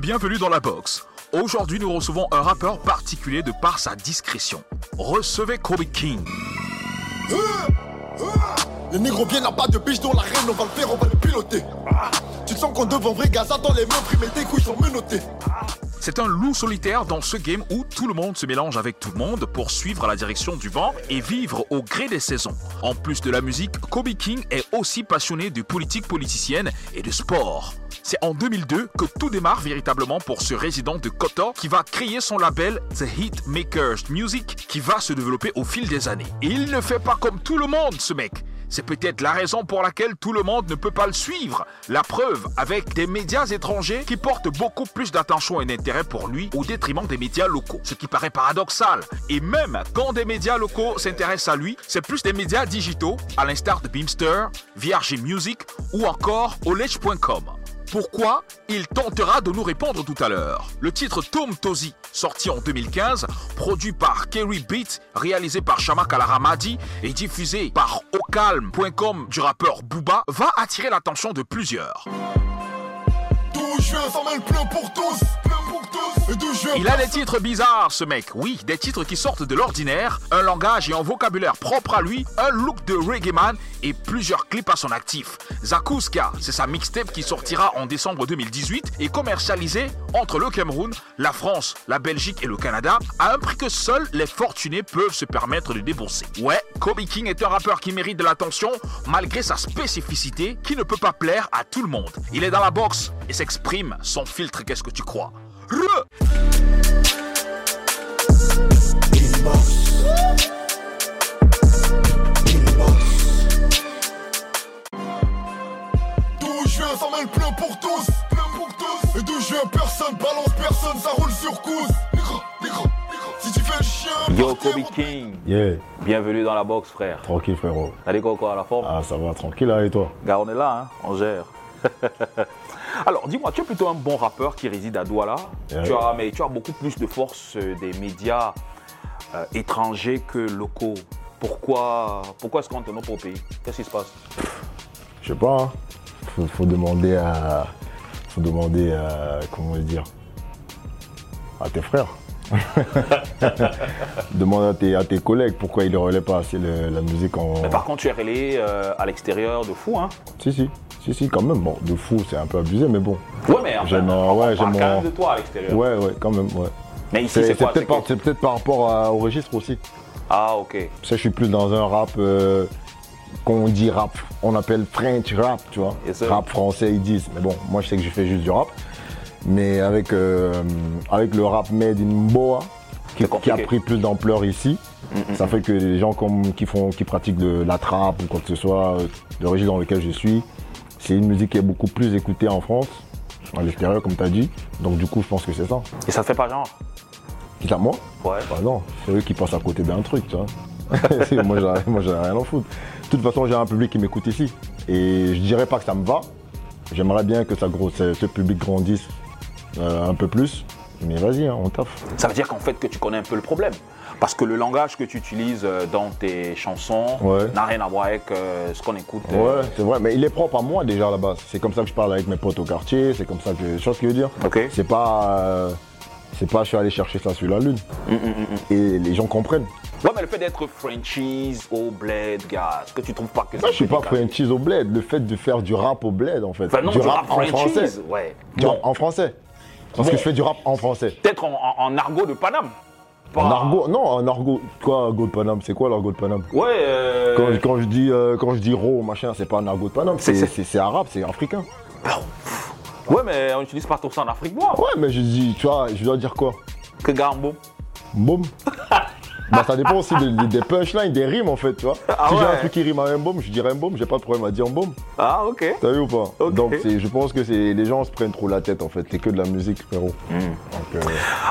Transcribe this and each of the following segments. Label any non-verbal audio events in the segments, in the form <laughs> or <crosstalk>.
bienvenue dans la box. Aujourd'hui, nous recevons un rappeur particulier de par sa discrétion. Recevez Kobe King. Le négro bien n'a pas de biche dans la reine, on va le faire, on va le piloter. Tu te sens qu'on devant vrai Gaza dans les mains, mais tes couilles sont menottées. C'est un loup solitaire dans ce game où tout le monde se mélange avec tout le monde pour suivre la direction du vent et vivre au gré des saisons. En plus de la musique, Kobe King est aussi passionné de politique politicienne et de sport. C'est en 2002 que tout démarre véritablement pour ce résident de Kotor qui va créer son label The Hitmakers Music qui va se développer au fil des années. Et il ne fait pas comme tout le monde ce mec. C'est peut-être la raison pour laquelle tout le monde ne peut pas le suivre. La preuve avec des médias étrangers qui portent beaucoup plus d'attention et d'intérêt pour lui au détriment des médias locaux. Ce qui paraît paradoxal. Et même quand des médias locaux s'intéressent à lui, c'est plus des médias digitaux, à l'instar de Beamster, VRG Music ou encore Olech.com. Pourquoi Il tentera de nous répondre tout à l'heure. Le titre Tom Tozi, sorti en 2015, produit par Kerry Beat, réalisé par Shama Kalaramadi et diffusé par Ocalm.com du rappeur Booba, va attirer l'attention de plusieurs. Il a des titres bizarres, ce mec. Oui, des titres qui sortent de l'ordinaire, un langage et un vocabulaire propre à lui, un look de reggae man et plusieurs clips à son actif. Zakuska, c'est sa mixtape qui sortira en décembre 2018 et commercialisée entre le Cameroun, la France, la Belgique et le Canada à un prix que seuls les fortunés peuvent se permettre de débourser. Ouais, Kobe King est un rappeur qui mérite de l'attention malgré sa spécificité qui ne peut pas plaire à tout le monde. Il est dans la boxe et s'exprime sans filtre, qu'est-ce que tu crois? Re D'où je viens, ça mêle plein pour tous. Plein pour tous. Et d'où je viens, personne balance personne, ça roule sur cous. Négro, négro, négro. Si tu fais le chien, Yo Kobe King, Yeah, bienvenue dans la boxe frère. tranquille frérot. Quoi quoi à la forme? Ah ça va, tranquille là et toi? Gars, on est là, hein, on gère. <laughs> Alors, dis-moi, tu es plutôt un bon rappeur qui réside à Douala. Ouais. Tu as, mais tu as beaucoup plus de force euh, des médias euh, étrangers que locaux. Pourquoi, pourquoi est-ce qu'on te nomme au pays? Qu'est-ce qui se passe? Je sais pas, hein. faut, faut demander à... Faut demander à... Comment dire À tes frères. <laughs> Demande à tes, à tes collègues pourquoi ils ne relaient pas assez le- la musique en... Mais par contre, tu es relayé euh, à l'extérieur de fou, hein Si, si, si, si, quand même. Bon, de fou, c'est un peu abusé, mais bon. Ouais, mais J'aime, on ouais, parle quand même de toi à l'extérieur. Ouais, ouais, quand même, ouais. Mais ici, C'est peut-être par, que- rapport à- au registre aussi. Ah, ok. Sais, je suis plus dans un rap euh, qu'on dit rap, on appelle French rap, tu vois. Yes, rap français, ils disent. Mais bon, moi je sais que je fais juste du rap. Mais avec, euh, avec le rap made in Boa, qui, a pris plus d'ampleur ici, ça fait que les gens comme, qui, font, qui pratiquent de la trap ou quoi que ce soit, euh, le registre dans lequel je suis, c'est une musique qui est beaucoup plus écoutée en France, à l'extérieur, comme tu as dit. Donc du coup, je pense que c'est ça. Et ça te fait pas genre Quitte à moi Ouais. bah non, c'est eux qui passent à côté d'un truc, tu vois. <laughs> moi, j'en ai- moi, j'en ai rien à foutre. De toute façon, j'ai un public qui m'écoute ici. Et je dirais pas que ça me va. J'aimerais bien que ça ce public grandisse euh, un peu plus. Mais vas-y, hein, on taffe. Ça veut dire qu'en fait que tu connais un peu le problème. Parce que le langage que tu utilises euh, dans tes chansons Ouais. n'a rien à voir avec euh, ce qu'on écoute. euh. Ouais, c'est vrai. Mais il est propre à moi déjà à la base. C'est comme ça que je parle avec mes potes au quartier. C'est comme ça que. Tu vois ce que je veux dire? Ok. C'est pas. euh, c'est pas je suis allé chercher ça sur la lune. Mm, Et les gens comprennent. Ouais, mais le fait d'être franchise au bled, gars, est-ce que tu trouves pas que Moi, je suis pas Frenchies au bled. Le fait de faire du rap au bled, en fait. Enfin, non, du du rap, rap en français. franchise, ouais. Du Bon, rap en français. Parce Bon. que je fais du rap en français. peut-être en, en- en argot de Paname. Pas- En argot, non, en argot. Quoi, argot de Paname? C'est quoi l'argot de Paname? Ouais, euh, quand, quand je dis euh, quand je dis ro, machin, c'est pas un argot de Paname, C'est- arabe, c'est africain. ouais, mais on utilise pas tout ça en Afrique noire. Ouais, mais je dis, tu vois, je dois dire quoi? Que Gambo. Boum. <laughs> bah ça dépend aussi des, punchlines, des rimes en fait, tu vois. Ah si j'ai un truc qui rime à un baume, je dirais un baume, j'ai pas de problème à dire un baume. Ah, ok. T'as vu ou pas? Donc je pense que les gens se prennent trop la tête en fait, c'est que de la musique frérot. Hmm. Euh,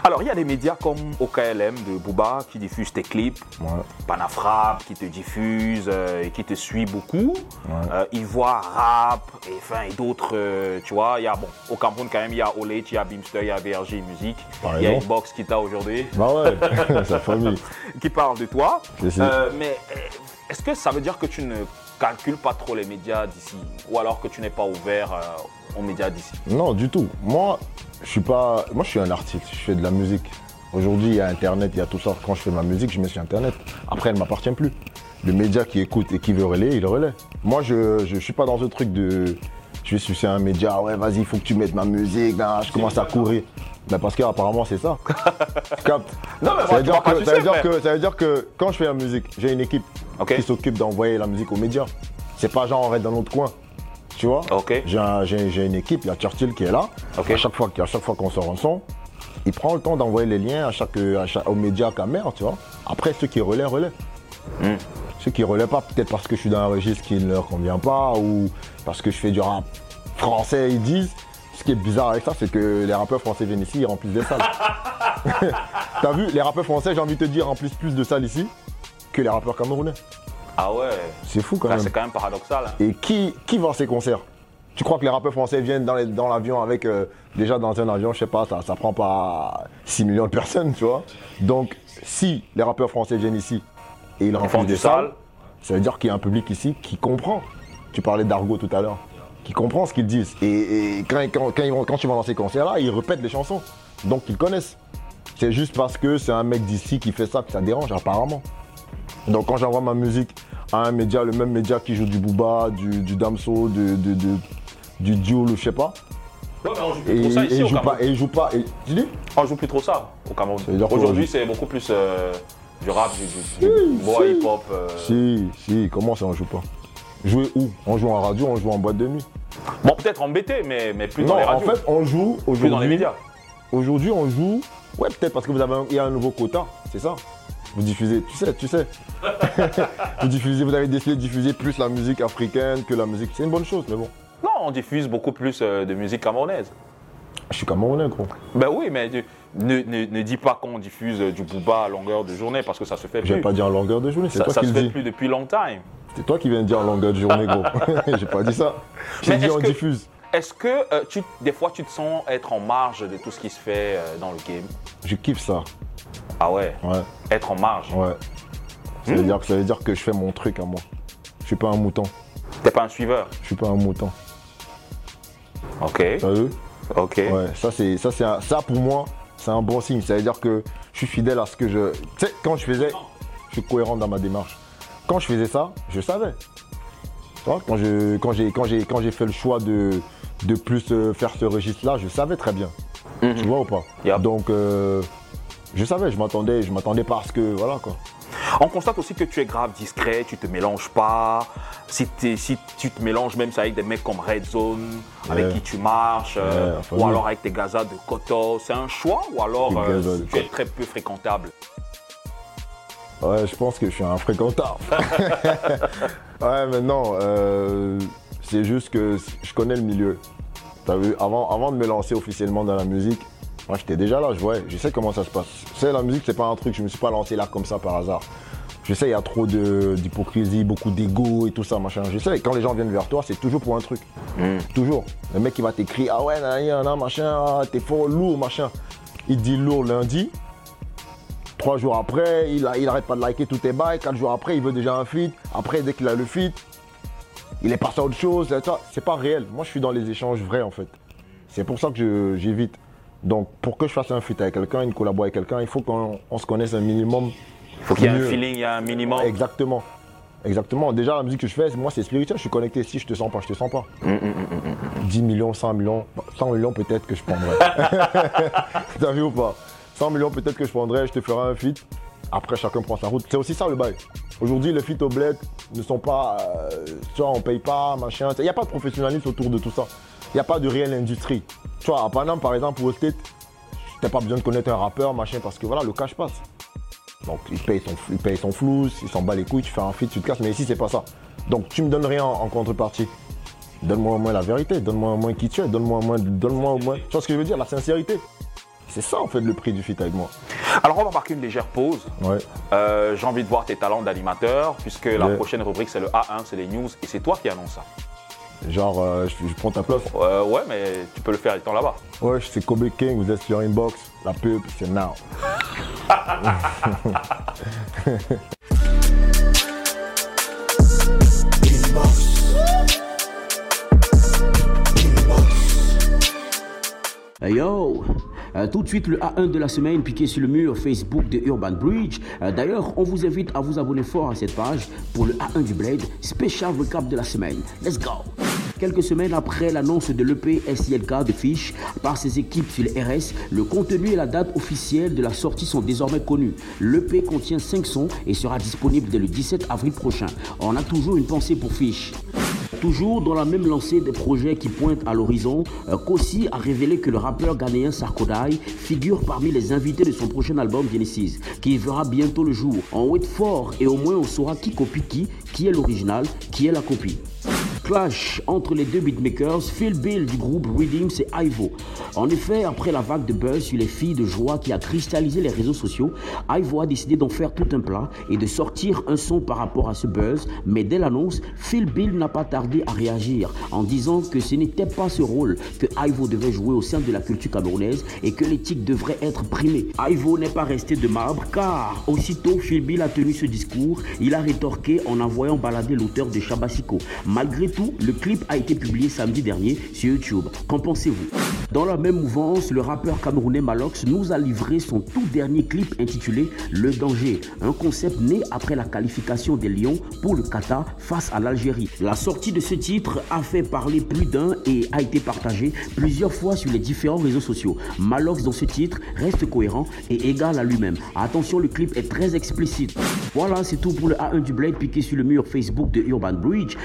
Alors, il y a des médias comme OKLM de Booba qui diffusent tes clips. ouais. Panafrap qui te diffuse euh, et qui te suit beaucoup. Ouais. Euh, Ivoire Rap et, enfin, et d'autres, tu vois. Il y a, bon, au Cameroun quand même, il y a Olech, il y a Beamster, il y a VRG Musique. Il y a. Inbox qui t'a aujourd'hui, Bah ouais, <laughs> sa famille. <laughs> qui parle de toi. Euh, mais euh, est-ce que ça veut dire que tu ne calcules pas trop les médias d'ici Ou alors que tu n'es pas ouvert euh, aux médias d'ici? Non, du tout. Moi, je suis pas. Moi, je suis un artiste, je fais de la musique. Aujourd'hui, il y a Internet, il y a tout ça. Quand je fais ma musique, je mets sur Internet. Après, elle ne m'appartient plus. Le média qui écoute et qui veut relayer, il relaie. Moi, je ne suis pas dans ce truc de. Je vais sucer un média, ouais, vas-y, il faut que tu mettes ma musique, là, je commence à courir. Ben parce qu'apparemment, c'est ça. <laughs> Tu captes? Non, mais ça veut, tu dire que, ça, veut dire mais- que, ça veut dire que quand je fais la musique, j'ai une équipe qui s'occupe d'envoyer la musique aux médias. C'est pas genre on reste dans notre coin. Tu vois? J'ai un- J'ai j'ai une équipe, il y a Churchill qui est là. À chaque fois, à chaque fois qu'on sort un son, il prend le temps d'envoyer les liens à chaque, à chaque- aux médias caméra, tu vois. Après, ceux qui relaient, relaient. Hmm. Ceux qui relaient pas, peut-être parce que je suis dans un registre qui ne leur convient pas ou parce que je fais du rap français, ils disent. Ce qui est bizarre avec ça, c'est que les rappeurs français viennent ici, ils remplissent des salles. <laughs> T'as vu, les rappeurs français, j'ai envie de te dire, remplissent plus de salles ici que les rappeurs camerounais. Ah ouais, C'est fou quand même. c'est quand même paradoxal. hein. Et qui, qui va à ces concerts? Tu crois que les rappeurs français viennent dans les- dans l'avion avec. euh, déjà dans un avion, je sais pas, ça, ça prend pas 6 millions de personnes, tu vois? Donc, si les rappeurs français viennent ici et remplissent du des salles, ça veut dire qu'il y a un public ici qui comprend. Tu parlais d'argot tout à l'heure. Qui comprend ce qu'ils disent. Et, et quand, quand- quand ils vont, quand tu vas dans ces concerts-là, ils répètent les chansons. Donc, ils connaissent. C'est juste parce que c'est un mec d'ici qui fait ça que ça dérange, apparemment. Donc quand j'envoie ma musique à un média, le même média qui joue du Booba, du, du Damso, du, du, du, du Diol, je sais pas, Ouais, mais on joue et, plus trop ça et ici il au joue Cameroun. pas, et il joue pas, et, tu dis? On joue plus trop ça au Cameroun. aujourd'hui c'est beaucoup plus euh, du rap, du, du, du Si, boy si. hip-hop. euh. Si, si, comment ça on joue pas? Jouer où? On joue en radio, on joue en boîte de nuit. Bon, peut-être embêté, mais, mais plus non, dans les en radios. fait, on joue plus dans les aujourd'hui. médias. Aujourd'hui, on joue. Ouais, peut-être parce que vous avez un, il y a un nouveau quota, c'est ça. Vous diffusez, tu sais, tu sais. <laughs> vous diffusez, vous avez décidé de diffuser plus la musique africaine que la musique. C'est une bonne chose, mais bon. Non, on diffuse beaucoup plus euh, de musique camerounaise. Je suis camerounais, gros. Ben oui, mais ne, ne, ne dis pas qu'on diffuse du booba à longueur de journée parce que ça se fait plus. pas dit en longueur de journée, c'est ça toi ça qui se fait plus depuis longtemps. C'est toi qui viens de dire en longueur de journée, gros. <laughs> <laughs> J'ai pas dit ça. J'ai dit on que- diffuse. Est-ce que euh, tu, des fois tu te sens être en marge de tout ce qui se fait euh, dans le game? Je kiffe ça. Ah ouais, Ouais, être en marge? ouais. Ça, Hmm. veut dire, que- ça veut dire que je fais mon truc à moi. Je suis pas un mouton. T'es pas un suiveur? Je suis pas un mouton. Ok, T'as vu? Ok. Ouais, ça c'est ça c'est ça pour moi, c'est un bon signe. Ça veut dire que je suis fidèle à ce que je. Tu sais, quand je faisais, je suis cohérent dans ma démarche. Quand je faisais ça, je savais. Quand je quand j'ai quand j'ai quand j'ai fait le choix de de plus euh, faire ce registre-là, je savais très bien. Mhm. Tu vois ou pas? Yep. Donc euh, je savais, je m'attendais, je m'attendais pas à ce que voilà quoi. On constate aussi que tu es grave discret, tu te mélanges pas. Si, tu te mélanges même avec des mecs comme Red Zone, avec qui tu marches, euh, ou alors avec tes gazas de Koto, c'est un choix ou alors euh, tu es très peu fréquentable? Ouais, je pense que je suis un fréquentable. <laughs> ouais, mais non, euh, c'est juste que je connais le milieu. T'as vu, avant, avant de me lancer officiellement dans la musique, moi j'étais déjà là, je voyais, je sais comment ça se passe. Tu sais, la musique, c'est pas un truc, je me suis pas lancé là comme ça par hasard. Je sais, il y a trop de- d'hypocrisie, beaucoup d'ego et tout ça, machin. Je sais, quand les gens viennent vers toi, c'est toujours pour un truc. Toujours. Le mec qui va t'écrire, ah ouais, nan, nan, nan, machin, ah, t'es fort lourd, machin. Il dit lourd lundi, Trois jours après, il, il arrête pas de liker tous tes bails. Quatre jours après, il veut déjà un feat. Après, dès qu'il a le feat, il est passé à autre chose. c'est. C'est pas réel. Moi, je suis dans les échanges vrais, en fait. C'est pour ça que j'évite. Donc, pour que je fasse un feat avec quelqu'un, une collabo avec quelqu'un, il faut qu'on on se connaisse un minimum. Il faut qu'il y ait un feeling, il y a un minimum. Exactement. Exactement. Déjà, la musique que je fais, moi, c'est spirituel. Je suis connecté. Si je te sens pas, je te sens pas. 10 millions, 100 millions. 100 millions, peut-être que je prendrais. <laughs> T'as vu ou pas? 100 millions, peut-être que je prendrais. Je te ferai un feat. Après, chacun prend sa route. C'est aussi ça le bail. Aujourd'hui, les feats au bled ne sont pas. Euh, tu vois, on paye pas, machin. Il n'y a pas de professionnalisme autour de tout ça. Il n'y a pas de réelle industrie. Tu vois, à Paname, par exemple, au State, t'as pas besoin de connaître un rappeur, machin, parce que voilà, le cash passe. Donc il paye son, il paye son flou, il s'en bat les couilles, tu fais un feat, tu te casses, mais ici c'est pas ça. Donc tu me donnes rien en, en contrepartie. Donne-moi au moins la vérité, donne-moi au moins qui tu es, donne-moi au moins, donne-moi au moins. Tu vois ce que je veux dire, la sincérité. C'est ça en fait le prix du feat avec moi. Alors on va marquer une légère pause. Ouais. Euh, J'ai envie de voir tes talents d'animateur, puisque la prochaine rubrique c'est le A1, c'est les news, et c'est toi qui annonce ça. Genre, euh, je, je prends ta place. Euh, ouais, mais tu peux le faire étant là-bas. Ouais, c'est Kobe King, vous êtes sur Inbox. La pub, c'est now. <laughs> Hey yo Euh, Tout de suite le A1 de la semaine piqué sur le mur Facebook de Urban Bridge. Euh, D'ailleurs, on vous invite à vous abonner fort à cette page pour le A1 du Blade, spécial recap de la semaine. Let's go Quelques semaines après l'annonce de l'EP SILK de Fish par ses équipes sur RS, le contenu et la date officielle de la sortie sont désormais connus. L'EP contient 5 sons et sera disponible dès le 17 avril prochain. On a toujours une pensée pour Fish. Toujours dans la même lancée des projets qui pointent à l'horizon, euh, Kossi a révélé que le rappeur ghanéen Sarkodai figure parmi les invités de son prochain album Genesis, qui verra bientôt le jour. On wait fort et au moins on saura qui copie qui, qui est l'original, qui est la copie. Clash entre les deux beatmakers, Phil Bill du groupe Redeems et Ivo. En effet, après la vague de buzz sur les filles de joie qui a cristallisé les réseaux sociaux, Ivo a décidé d'en faire tout un plat et de sortir un son par rapport à ce buzz. Mais dès l'annonce, Phil Bill n'a pas tardé à réagir en disant que ce n'était pas ce rôle que Ivo devait jouer au sein de la culture camerounaise et que l'éthique devrait être primée. Ivo n'est pas resté de marbre car aussitôt Phil Bill a tenu ce discours, il a rétorqué en envoyant balader l'auteur de Chabasico. Malgré tout, le clip a été publié samedi dernier sur YouTube. Qu'en pensez-vous? Dans la même mouvance, le rappeur camerounais Malox nous a livré son tout dernier clip intitulé Le danger, un concept né après la qualification des Lions pour le Qatar face à l'Algérie. La sortie de ce titre a fait parler plus d'un et a été partagé plusieurs fois sur les différents réseaux sociaux. Malox dans ce titre reste cohérent et égal à lui-même. Attention, le clip est très explicite. Voilà, c'est tout pour le A1 du Blade piqué sur le mur Facebook de Urban Bridge.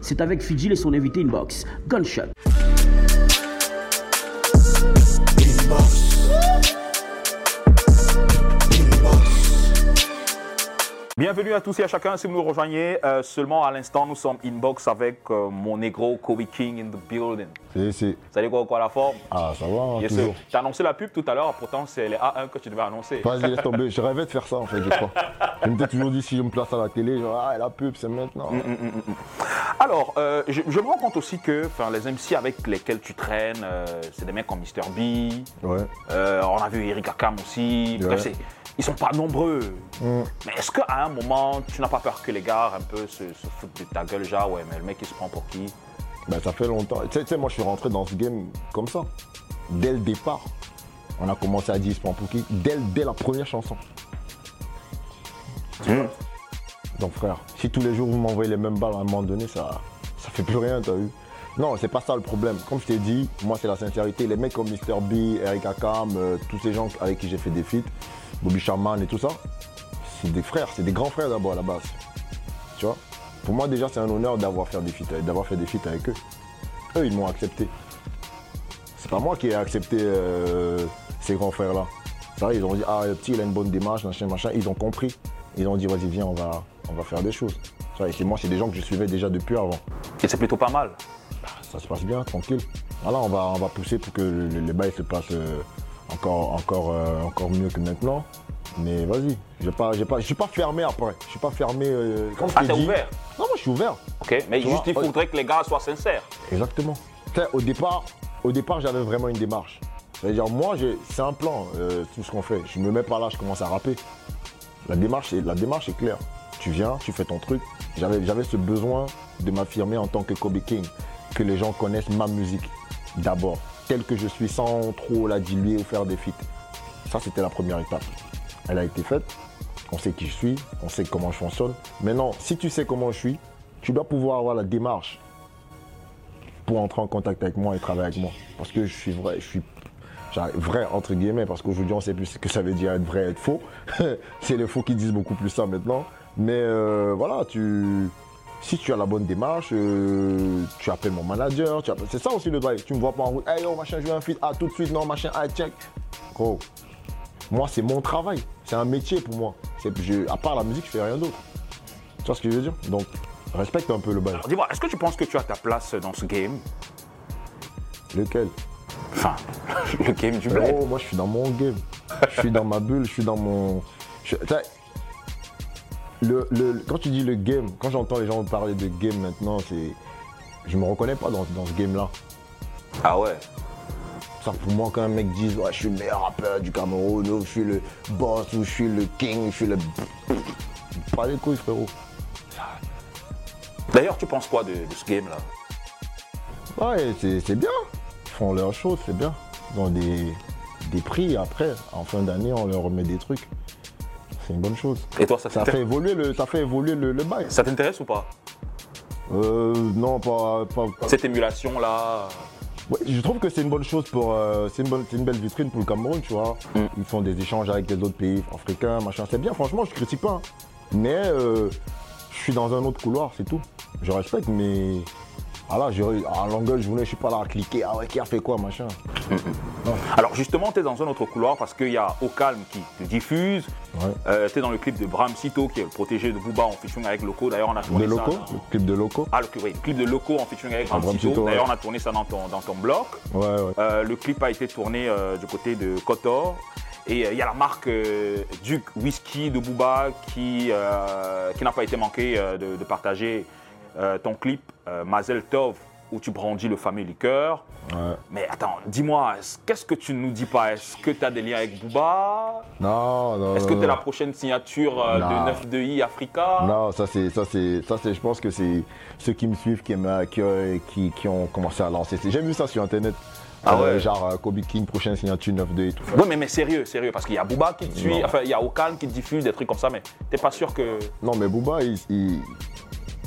C'est avec Fidjil et son invité Inbox. Gunshot. Bienvenue à tous et à chacun si vous nous rejoignez. euh, seulement à l'instant, nous sommes inbox avec euh, mon négro Kobe King in the building. C'est, c'est- Salut quoi, quoi la forme? Ah, ça va, Yes, toujours. T'as annoncé la pub tout à l'heure, pourtant c'est les A1 que tu devais annoncer. Vas-y, laisse tomber. Je rêvais de faire ça, en fait, je crois. <laughs> Je m'étais toujours dit, si je me place à la télé, genre, ah, la pub, c'est maintenant. Alors, euh, je, je me rends compte aussi que les MC avec lesquels tu traînes, euh, c'est des mecs comme Mr. B. Ouais. euh, on a vu Eric Akam aussi. Ouais. Bref, ils sont pas nombreux. Mm. Mais est-ce qu'à un moment, tu n'as pas peur que les gars un peu se, se foutent de ta gueule, genre, ouais, mais le mec il se prend pour qui? Ben, ça fait longtemps. Tu sais- tu sais, moi, je suis rentré dans ce game comme ça. Dès le départ, on a commencé à dire, pour qui? Dès, dès la première chanson. Donc, frère, si tous les jours vous m'envoyez les mêmes balles, à un moment donné, ça, ça fait plus rien, t'as vu Non, c'est pas ça le problème. Comme je t'ai dit, moi, c'est la sincérité. Les mecs comme Mr. B, Eric Akam, euh, tous ces gens avec qui j'ai fait des feats, Bobby Sharman et tout ça, c'est des frères, c'est des grands frères d'abord à la base. Tu vois Pour moi, déjà, c'est un honneur d'avoir fait des feats, d'avoir fait des avec eux. Eux, ils m'ont accepté. C'est pas moi qui ai accepté euh, ces grands frères-là. C'est vrai, ils ont dit, ah, le petit, il a une bonne démarche, machin, machin. Ils ont compris. Ils ont dit, vas-y, viens, on va, on va faire des choses. Et moi, c'est des gens que je suivais déjà depuis avant. Et c'est plutôt pas mal. Ça se passe bien, tranquille. Voilà, on va, on va pousser pour que le- le- les bails se passent euh, encore, encore, euh, encore mieux que maintenant. Mais vas-y, j'ai pas, j'ai pas, je suis pas fermé après. Je suis pas fermé. euh, comme je Ah, t'es ouvert? Non, moi, je suis ouvert. Ok, mais Tu juste vois, il faudrait que les gars soient sincères. Exactement. Au départ, au départ, j'avais vraiment une démarche. C'est-à-dire, moi, c'est un plan, euh, tout ce qu'on fait. Je me mets pas là, je commence à rapper. La démarche, est, claire. Tu viens, tu fais ton truc. J'avais, ce besoin de m'affirmer en tant que Kobe King, que les gens connaissent ma musique d'abord, telle que je suis, sans trop la diluer ou faire des feats. Ça, c'était la première étape. Elle a été faite. On sait qui je suis, on sait comment je fonctionne. Maintenant, si tu sais comment je suis, tu dois pouvoir avoir la démarche pour entrer en contact avec moi et travailler avec moi. Parce que je suis vrai, je suis vrai entre guillemets, parce qu'aujourd'hui on sait plus ce que ça veut dire être vrai, être faux. <laughs> c'est les faux qui disent beaucoup plus ça maintenant. Mais euh, voilà, tu, si tu as la bonne démarche, euh, tu appelles mon manager, tu appelles- c'est ça aussi le bail. Tu me vois pas en route, hey yo machin, je veux un feat, ah tout de suite, non machin, ah check. Gros, moi c'est mon travail, c'est un métier pour moi. Je- à part la musique, je fais rien d'autre. Tu vois ce que je veux dire? Donc respecte un peu le bail. Dis-moi, est-ce que tu penses que tu as ta place dans ce game? Lequel? Enfin, <laughs> le game du bled. Oh, moi je suis dans mon game. Je suis dans ma bulle, je suis dans mon. je- tu sais, le, le- quand tu dis le game, quand j'entends les gens parler de game maintenant, c'est. Je me reconnais pas dans, dans ce game-là. Ah ouais Ça pour moi quand un mec dise ouais, je suis le meilleur rappeur du Cameroun, ou je suis le boss, ou je suis le king, je suis le. <laughs> Pas les couilles frérot. D'ailleurs, tu penses quoi de, de ce game-là? Ouais, c'est bien. Font leur chose, c'est bien. Ils ont des, des prix après. En fin d'année, on leur remet des trucs. C'est une bonne chose. Et toi, ça, fait évoluer le, ça fait évoluer le, le bail. ça t'intéresse ou pas Euh, non, pas, pas, pas- Cette émulation-là Ouais, je trouve que c'est une bonne chose pour. euh, c'est une, une belle vitrine pour le Cameroun, tu vois. Mm. Ils font des échanges avec les autres pays africains, machin. C'est bien, franchement, je critique pas. hein. Mais euh, je suis dans un autre couloir, c'est tout. Je respecte, mais. Voilà, je, à longueur journée, je suis pas là à cliquer. Ah ouais, qui a fait quoi, machin. Alors justement, tu es dans un autre couloir parce qu'il y a Au Calme qui te diffuse. Ouais. tu es dans le clip de Bram Sito qui est le protégé de Booba en featuring avec Loco. D'ailleurs, on a tourné ça dans- le clip de locaux. Ah, le, oui, le clip de Loco en featuring avec Ah, Bram Sito. Ouais. D'ailleurs, on a tourné ça dans ton, dans ton bloc. Ouais, ouais. Euh, le clip a été tourné euh, du côté de Kotor. Et euh, il y a la marque euh, Duke Whisky de Booba qui, euh, qui n'a pas été manqué euh, de, de partager euh, ton clip euh, Mazel Tov où tu brandis le fameux liqueur. ouais. Mais attends, dis-moi, est-ce- qu'est-ce que tu ne nous dis pas? Est-ce que tu as des liens avec Booba? Non, non. Est-ce que tu es la prochaine signature euh, de 9-2i Africa? Non, ça c'est, ça c'est, ça c'est, je pense que c'est ceux qui me suivent qui, qui, qui, ont commencé à lancer. J'ai vu ça sur internet. Ah Euh, ouais. Genre euh, Kobe King, prochaine signature 9-2 et tout. Oui, mais, mais sérieux, sérieux, parce qu'il y a Booba qui te suit, Non. enfin, il y a Okan qui te diffuse des trucs comme ça, mais t'es pas sûr que. Non, mais Booba, il, il,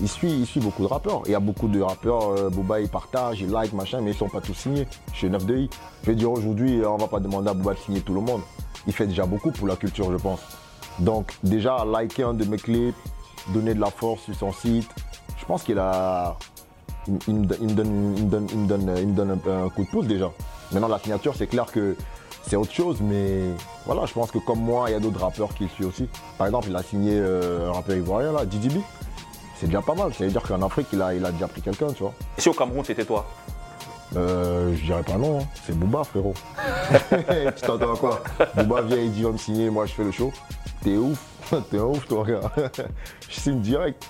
il suit, il suit beaucoup de rappeurs. Il y a beaucoup de rappeurs, euh, Booba, il partage, il like, machin, mais ils sont pas tous signés chez 9-2i. Je veux dire, aujourd'hui, on va pas demander à Booba de signer tout le monde. Il fait déjà beaucoup pour la culture, je pense. Donc, déjà, liker un de mes clips, donner de la force sur son site, je pense qu'il a. Il, me donne- un coup de pouce déjà. Maintenant, la signature, c'est clair que c'est autre chose, mais voilà, je pense que comme moi, il y a d'autres rappeurs qui le suivent aussi. Par exemple, il a signé euh, un rappeur ivoirien, là, DDB. C'est déjà pas mal. Ça veut dire qu'en Afrique, il a, il a déjà pris quelqu'un, tu vois. Et si au Cameroun, c'était toi? Euh, je dirais pas non, hein. c'est Booba, frérot. <laughs> tu t'entends à quoi? Booba vient, il dit, va me signer, moi je fais le show. T'es ouf, <laughs> t'es ouf, toi, gars. <laughs> je signe direct.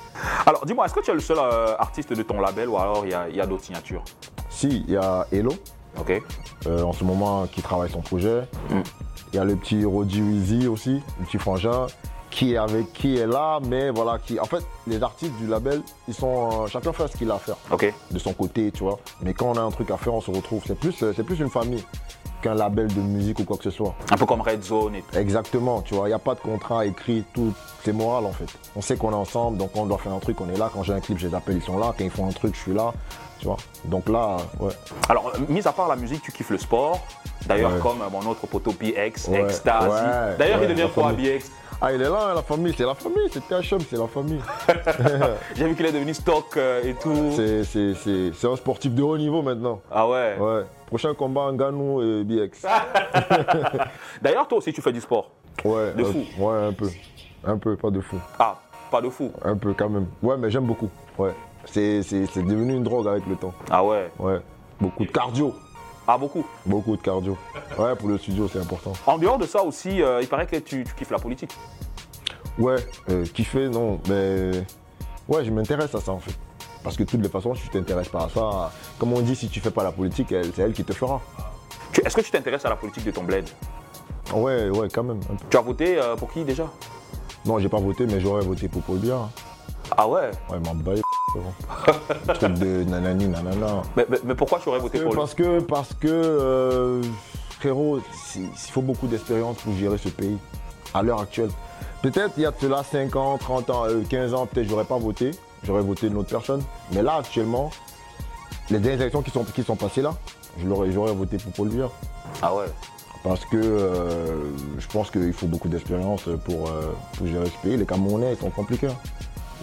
Alors, dis-moi, est-ce que tu es le seul euh, artiste de ton label ou alors il y a, il y a d'autres signatures? Si, il y a Hello, Ok. euh, en ce moment, qui travaille son projet. Mm. Il y a le petit Roddy Weezy aussi, le petit frangin, qui est avec qui est là, mais voilà, qui. En fait, les artistes du label, ils sont. euh, chacun fait ce qu'il a à faire. Ok. de son côté, tu vois. Mais quand on a un truc à faire, on se retrouve. C'est plus, euh, c'est plus une famille qu'un label de musique ou quoi que ce soit. Un peu comme Red Zone et tout. Exactement, tu vois. Il n'y a pas de contrat écrit, tout. C'est moral en fait. On sait qu'on est ensemble, donc quand on doit faire un truc, on est là. Quand j'ai un clip, je les appelle, ils sont là. Quand ils font un truc, je suis là. Tu vois. Donc là, ouais. Alors, mis à part la musique, tu kiffes le sport. D'ailleurs, Ouais. comme mon autre poteau BX, Ouais, Ecstasy. ouais, D'ailleurs, il devient quoi. BX Ah, il est là, la famille, c'est la famille, c'est THM, c'est la famille. <laughs> J'ai vu qu'il est devenu stock euh, et tout. C'est, un sportif de haut niveau maintenant. Ah ouais. Ouais. Prochain combat, Nganou et BX. <laughs> <laughs> D'ailleurs, toi aussi, tu fais du sport. Ouais. De fou. Ouais, un peu. Un peu, pas de fou. Ah, pas de fou. Un peu quand même. Ouais, mais j'aime beaucoup. Ouais. C'est devenu une drogue avec le temps. Ah ouais. Ouais. Beaucoup de cardio. Ah, beaucoup. Beaucoup de cardio. Ouais, pour le studio, c'est important. En dehors de ça aussi, euh, il paraît que tu, tu kiffes la politique. Ouais, euh, kiffer, non, mais. Ouais, je m'intéresse à ça en fait. Parce que de toutes les façons, si tu t'intéresses pas à ça, comme on dit, si tu fais pas la politique, elle- c'est elle qui te fera. Est-ce que tu t'intéresses à la politique de ton bled? Ouais, ouais, quand même. un peu. Tu as voté euh, pour qui déjà? Non, j'ai pas voté, mais j'aurais voté pour Paul Biya. Ah ouais? Ouais, m'en bat <laughs> Truc de nanani, nanana. Mais, mais- mais pourquoi tu aurais voté Euh, pour lui Parce que, parce que euh, frérot, il faut beaucoup d'expérience pour gérer ce pays à l'heure actuelle. Peut-être il y a de cela 5 ans, 30 ans, euh, 15 ans, peut-être j'aurais pas voté, j'aurais voté une autre personne. Mais là, actuellement, les dernières élections qui sont, qui sont passées là, j'aurais voté pour Paul Biya. Ah ouais. Parce que euh, je pense qu'il faut beaucoup d'expérience pour, euh, pour gérer ce pays. Les Camerounais, ils sont compliqués.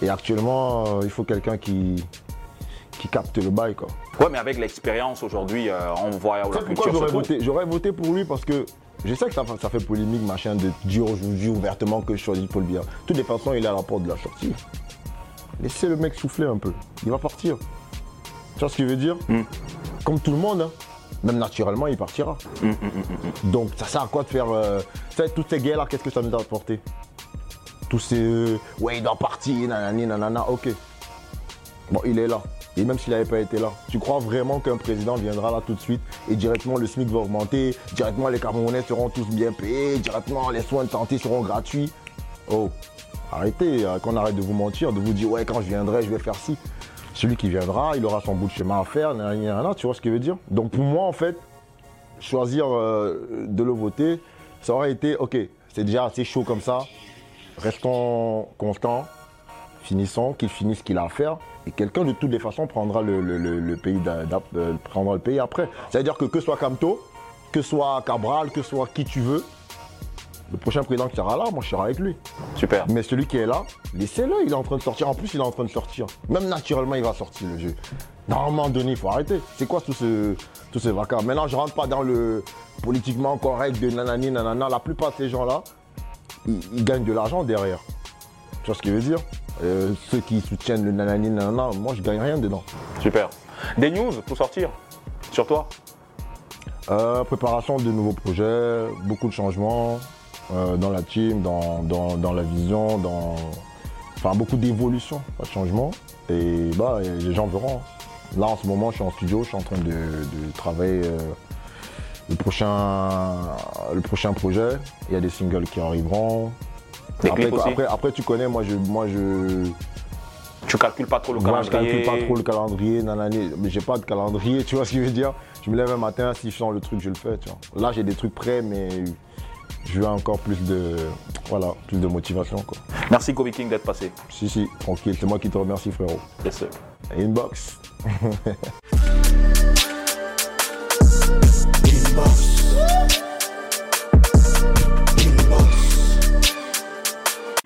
Et actuellement, euh, il faut quelqu'un qui, qui capte le bail. Quoi. Ouais, mais avec l'expérience aujourd'hui, euh, on voit où la culture j'aurais voté J'aurais voté pour lui parce que je sais que ça, ça fait polémique, machin, de dire aujourd'hui ouvertement que je choisis Paul Biya. De toutes les façons, il est à la porte de la sortie. Laissez le mec souffler un peu. Il va partir. Tu vois ce que je veux dire Mm. Comme tout le monde, hein. même naturellement, il partira. Mm, Donc, ça sert à quoi de faire. euh, tu sais, toutes ces guerres-là, qu'est-ce que ça nous a apporté? Tous ces. euh, ouais, il doit partir, nanani, nanana, ok. Bon, il est là. Et même s'il n'avait pas été là, tu crois vraiment qu'un président viendra là tout de suite et directement le SMIC va augmenter, directement les Camerounais seront tous bien payés, directement les soins de santé seront gratuits? Oh, arrêtez, euh, qu'on arrête de vous mentir, de vous dire ouais quand je viendrai je vais faire ci. Celui qui viendra, il aura son bout de chemin à faire, nanana, tu vois ce que je veux dire? Donc pour moi en fait, choisir euh, de le voter, ça aurait été, ok, c'est déjà assez chaud comme ça, restons constants, finissons, qu'il finisse ce qu'il a à faire, et quelqu'un de toutes les façons prendra le, le- le- le pays, euh, prendra le pays après. C'est-à-dire que que ce soit Camto, que ce soit Cabral, que ce soit qui tu veux, le prochain président qui sera là, moi je serai avec lui. Super. Mais celui qui est là, laissez-le, il est en train de sortir. En plus, il est en train de sortir. Même naturellement, il va sortir le jeu. Normalement, donné, il faut arrêter. C'est quoi tout ce, tout ce vacarme Maintenant, je rentre pas dans le politiquement correct de nanani, nanana. La plupart de ces gens-là, ils, gagnent de l'argent derrière. Tu vois ce que je veux dire Euh, Ceux qui soutiennent le nanani, nanana, moi, je gagne rien dedans. Super. Des news pour sortir sur toi? Euh, préparation de nouveaux projets, beaucoup de changements euh, dans la team, dans, dans- dans la vision, dans enfin beaucoup d'évolution, pas de changement. Et bah les gens verront. Là en ce moment je suis en studio, je suis en train de, de travailler le prochain le prochain projet. Il y a des singles qui arriveront. Des après, clips aussi après, après, tu connais, moi je moi je Tu calcules pas trop le moi, je calendrier calcule pas trop le calendrier, nanani. Mais j'ai pas de calendrier, <laughs> tu vois ce que je veux dire? Je me lève un matin, si je sens le truc, je le fais, tu vois. Là, j'ai des trucs prêts, mais je veux encore plus de, voilà, plus de motivation, quoi. Merci Kobe King d'être passé. Si, si, tranquille, c'est moi qui te remercie, frérot. Yes, sir. Inbox. <laughs>